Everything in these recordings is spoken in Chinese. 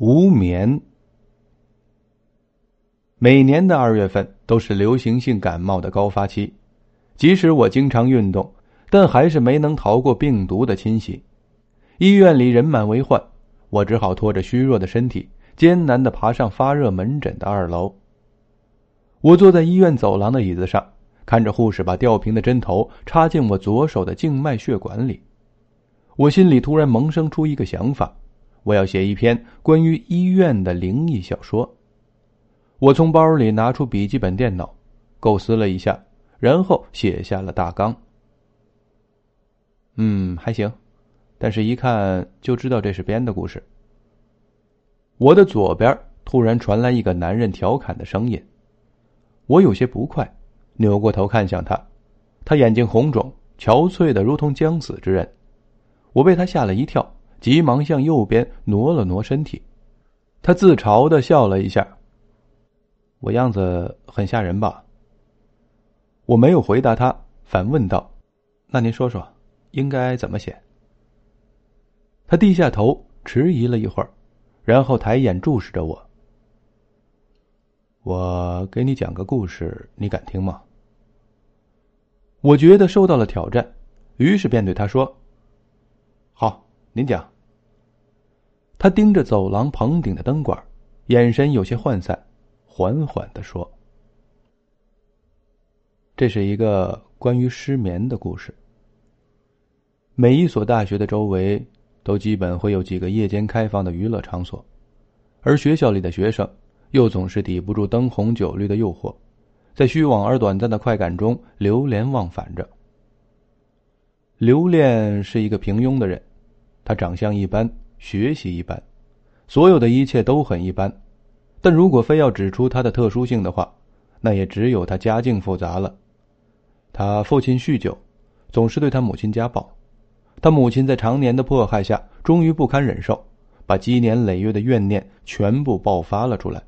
无眠。每年的二月份都是流行性感冒的高发期，即使我经常运动，但还是没能逃过病毒的侵袭。医院里人满为患，我只好拖着虚弱的身体，艰难的爬上发热门诊的二楼。我坐在医院走廊的椅子上，看着护士把吊瓶的针头插进我左手的静脉血管里，我心里突然萌生出一个想法。我要写一篇关于医院的灵异小说。我从包里拿出笔记本电脑，构思了一下，然后写下了大纲。嗯，还行，但是一看就知道这是编的故事。我的左边突然传来一个男人调侃的声音，我有些不快，扭过头看向他，他眼睛红肿、憔悴的如同将死之人，我被他吓了一跳。急忙向右边挪了挪身体，他自嘲的笑了一下。我样子很吓人吧？我没有回答他，反问道：“那您说说，应该怎么写？”他低下头，迟疑了一会儿，然后抬眼注视着我。我给你讲个故事，你敢听吗？我觉得受到了挑战，于是便对他说：“好。”您讲。他盯着走廊棚顶的灯管，眼神有些涣散，缓缓的说：“这是一个关于失眠的故事。每一所大学的周围都基本会有几个夜间开放的娱乐场所，而学校里的学生又总是抵不住灯红酒绿的诱惑，在虚妄而短暂的快感中流连忘返着。刘恋是一个平庸的人。”他长相一般，学习一般，所有的一切都很一般。但如果非要指出他的特殊性的话，那也只有他家境复杂了。他父亲酗酒，总是对他母亲家暴。他母亲在常年的迫害下，终于不堪忍受，把积年累月的怨念全部爆发了出来。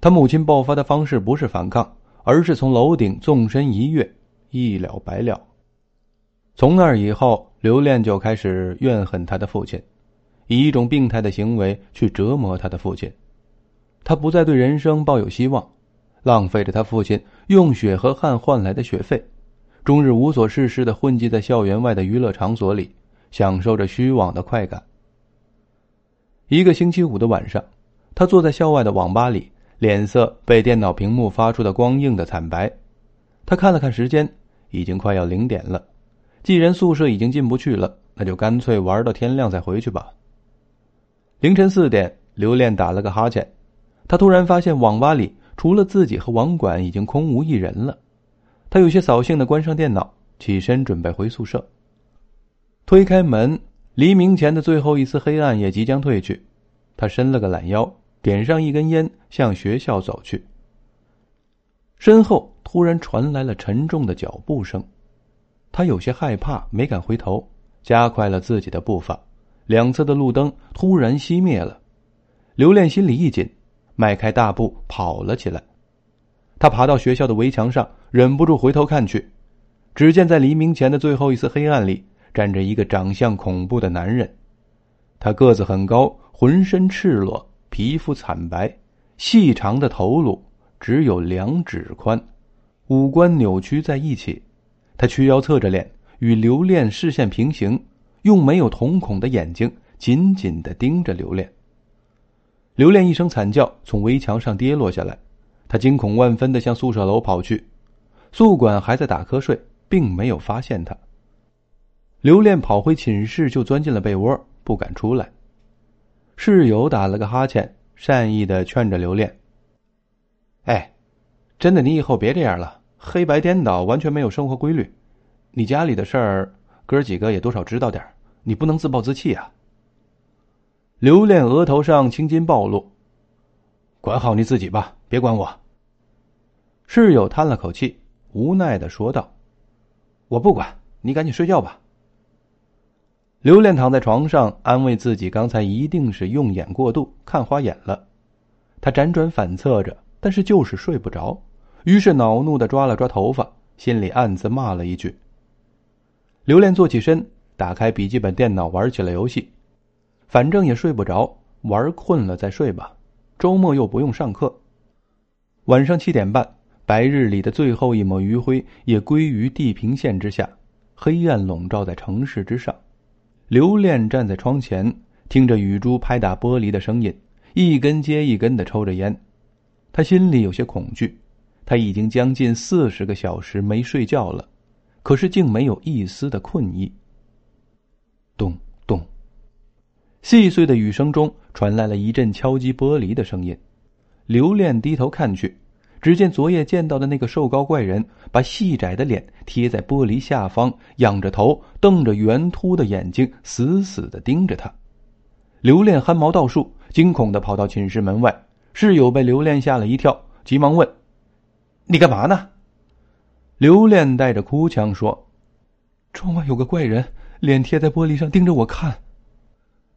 他母亲爆发的方式不是反抗，而是从楼顶纵身一跃，一了百了。从那以后。刘恋就开始怨恨他的父亲，以一种病态的行为去折磨他的父亲。他不再对人生抱有希望，浪费着他父亲用血和汗换来的学费，终日无所事事的混迹在校园外的娱乐场所里，享受着虚妄的快感。一个星期五的晚上，他坐在校外的网吧里，脸色被电脑屏幕发出的光映的惨白。他看了看时间，已经快要零点了。既然宿舍已经进不去了，那就干脆玩到天亮再回去吧。凌晨四点，刘恋打了个哈欠，他突然发现网吧里除了自己和网管已经空无一人了。他有些扫兴的关上电脑，起身准备回宿舍。推开门，黎明前的最后一丝黑暗也即将褪去。他伸了个懒腰，点上一根烟，向学校走去。身后突然传来了沉重的脚步声。他有些害怕，没敢回头，加快了自己的步伐。两侧的路灯突然熄灭了，刘恋心里一紧，迈开大步跑了起来。他爬到学校的围墙上，忍不住回头看去，只见在黎明前的最后一丝黑暗里，站着一个长相恐怖的男人。他个子很高，浑身赤裸，皮肤惨白，细长的头颅只有两指宽，五官扭曲在一起。他屈腰侧着脸，与刘恋视线平行，用没有瞳孔的眼睛紧紧的盯着刘恋。刘恋一声惨叫，从围墙上跌落下来，他惊恐万分的向宿舍楼跑去，宿管还在打瞌睡，并没有发现他。刘恋跑回寝室，就钻进了被窝，不敢出来。室友打了个哈欠，善意的劝着刘恋：“哎，真的，你以后别这样了。”黑白颠倒，完全没有生活规律。你家里的事儿，哥几个也多少知道点你不能自暴自弃啊。刘恋额头上青筋暴露，管好你自己吧，别管我。室友叹了口气，无奈的说道：“我不管，你赶紧睡觉吧。”刘恋躺在床上，安慰自己，刚才一定是用眼过度，看花眼了。他辗转反侧着，但是就是睡不着。于是恼怒的抓了抓头发，心里暗自骂了一句。刘恋坐起身，打开笔记本电脑玩起了游戏，反正也睡不着，玩困了再睡吧，周末又不用上课。晚上七点半，白日里的最后一抹余晖也归于地平线之下，黑暗笼罩在城市之上。刘恋站在窗前，听着雨珠拍打玻璃的声音，一根接一根的抽着烟。他心里有些恐惧，他已经将近四十个小时没睡觉了，可是竟没有一丝的困意。咚咚，细碎的雨声中传来了一阵敲击玻璃的声音。刘恋低头看去，只见昨夜见到的那个瘦高怪人，把细窄的脸贴在玻璃下方，仰着头，瞪着圆凸的眼睛，死死的盯着他。刘恋汗毛倒竖，惊恐的跑到寝室门外。室友被刘恋吓了一跳，急忙问：“你干嘛呢？”刘恋带着哭腔说：“窗外有个怪人，脸贴在玻璃上盯着我看。”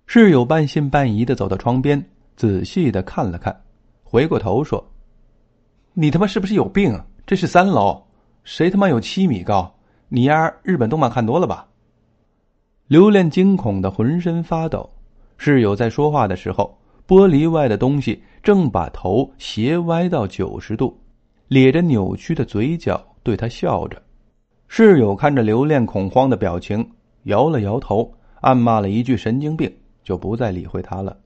室友半信半疑的走到窗边，仔细的看了看，回过头说：“你他妈是不是有病啊？这是三楼，谁他妈有七米高？你丫日本动漫看多了吧？”刘恋惊恐的浑身发抖。室友在说话的时候。玻璃外的东西正把头斜歪到九十度，咧着扭曲的嘴角对他笑着。室友看着刘恋恐慌的表情，摇了摇头，暗骂了一句“神经病”，就不再理会他了。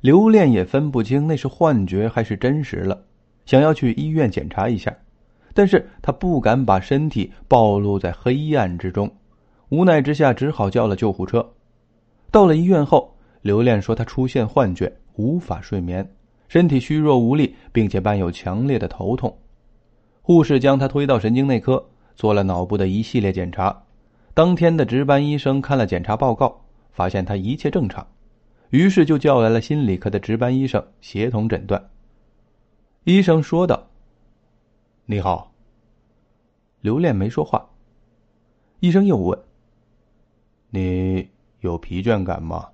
刘恋也分不清那是幻觉还是真实了，想要去医院检查一下，但是他不敢把身体暴露在黑暗之中，无奈之下只好叫了救护车。到了医院后。刘恋说：“他出现幻觉，无法睡眠，身体虚弱无力，并且伴有强烈的头痛。护士将他推到神经内科，做了脑部的一系列检查。当天的值班医生看了检查报告，发现他一切正常，于是就叫来了心理科的值班医生协同诊断。医生说道：‘你好。’刘恋没说话。医生又问：‘你有疲倦感吗？’”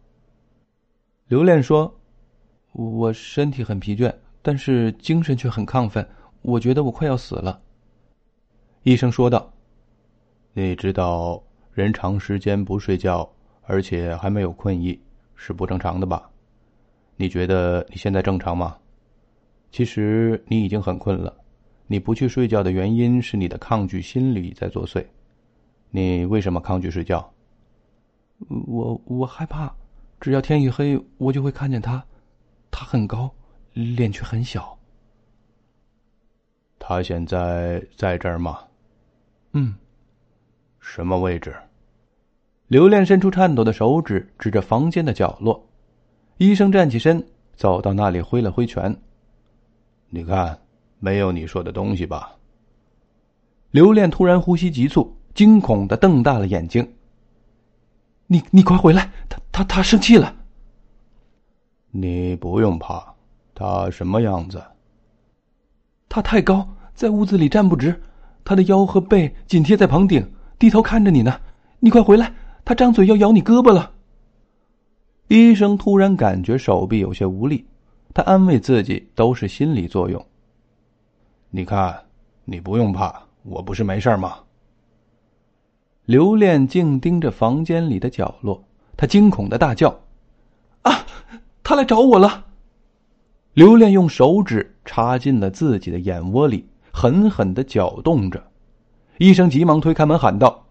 刘恋说：“我身体很疲倦，但是精神却很亢奋。我觉得我快要死了。”医生说道：“你知道，人长时间不睡觉，而且还没有困意，是不正常的吧？你觉得你现在正常吗？其实你已经很困了。你不去睡觉的原因是你的抗拒心理在作祟。你为什么抗拒睡觉？我我害怕。”只要天一黑，我就会看见他。他很高，脸却很小。他现在在这儿吗？嗯。什么位置？刘恋伸出颤抖的手指，指着房间的角落。医生站起身，走到那里，挥了挥拳。你看，没有你说的东西吧？刘恋突然呼吸急促，惊恐的瞪大了眼睛。你你快回来！他他他生气了。你不用怕，他什么样子？他太高，在屋子里站不直，他的腰和背紧贴在棚顶，低头看着你呢。你快回来，他张嘴要咬你胳膊了。医生突然感觉手臂有些无力，他安慰自己都是心理作用。你看，你不用怕，我不是没事吗？刘恋静盯着房间里的角落，他惊恐的大叫：“啊，他来找我了！”刘恋用手指插进了自己的眼窝里，狠狠的搅动着。医生急忙推开门喊道：“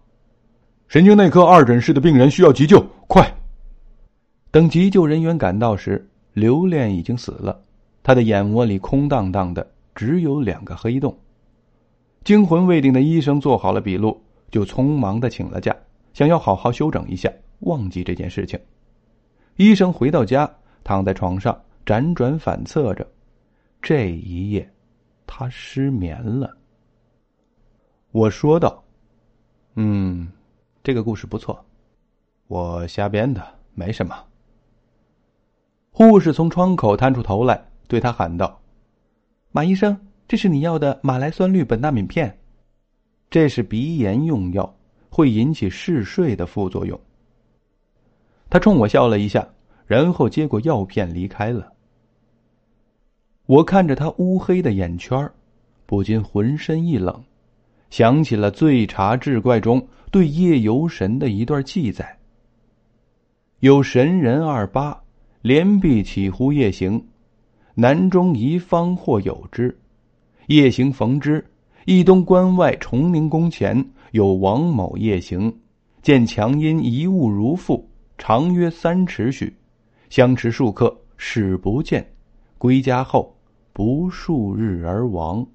神经内科二诊室的病人需要急救，快！”等急救人员赶到时，刘恋已经死了，他的眼窝里空荡荡的，只有两个黑洞。惊魂未定的医生做好了笔录。就匆忙的请了假，想要好好休整一下，忘记这件事情。医生回到家，躺在床上辗转反侧着。这一夜，他失眠了。我说道：“嗯，这个故事不错，我瞎编的，没什么。”护士从窗口探出头来，对他喊道：“马医生，这是你要的马来酸氯苯那敏片。”这是鼻炎用药，会引起嗜睡的副作用。他冲我笑了一下，然后接过药片离开了。我看着他乌黑的眼圈不禁浑身一冷，想起了《醉茶志怪》中对夜游神的一段记载：有神人二八，连璧起乎夜行，南中一方或有之。夜行逢之，一东关外崇宁宫前有王某夜行，见强阴一物如父，长约三尺许，相持数刻，始不见。归家后，不数日而亡。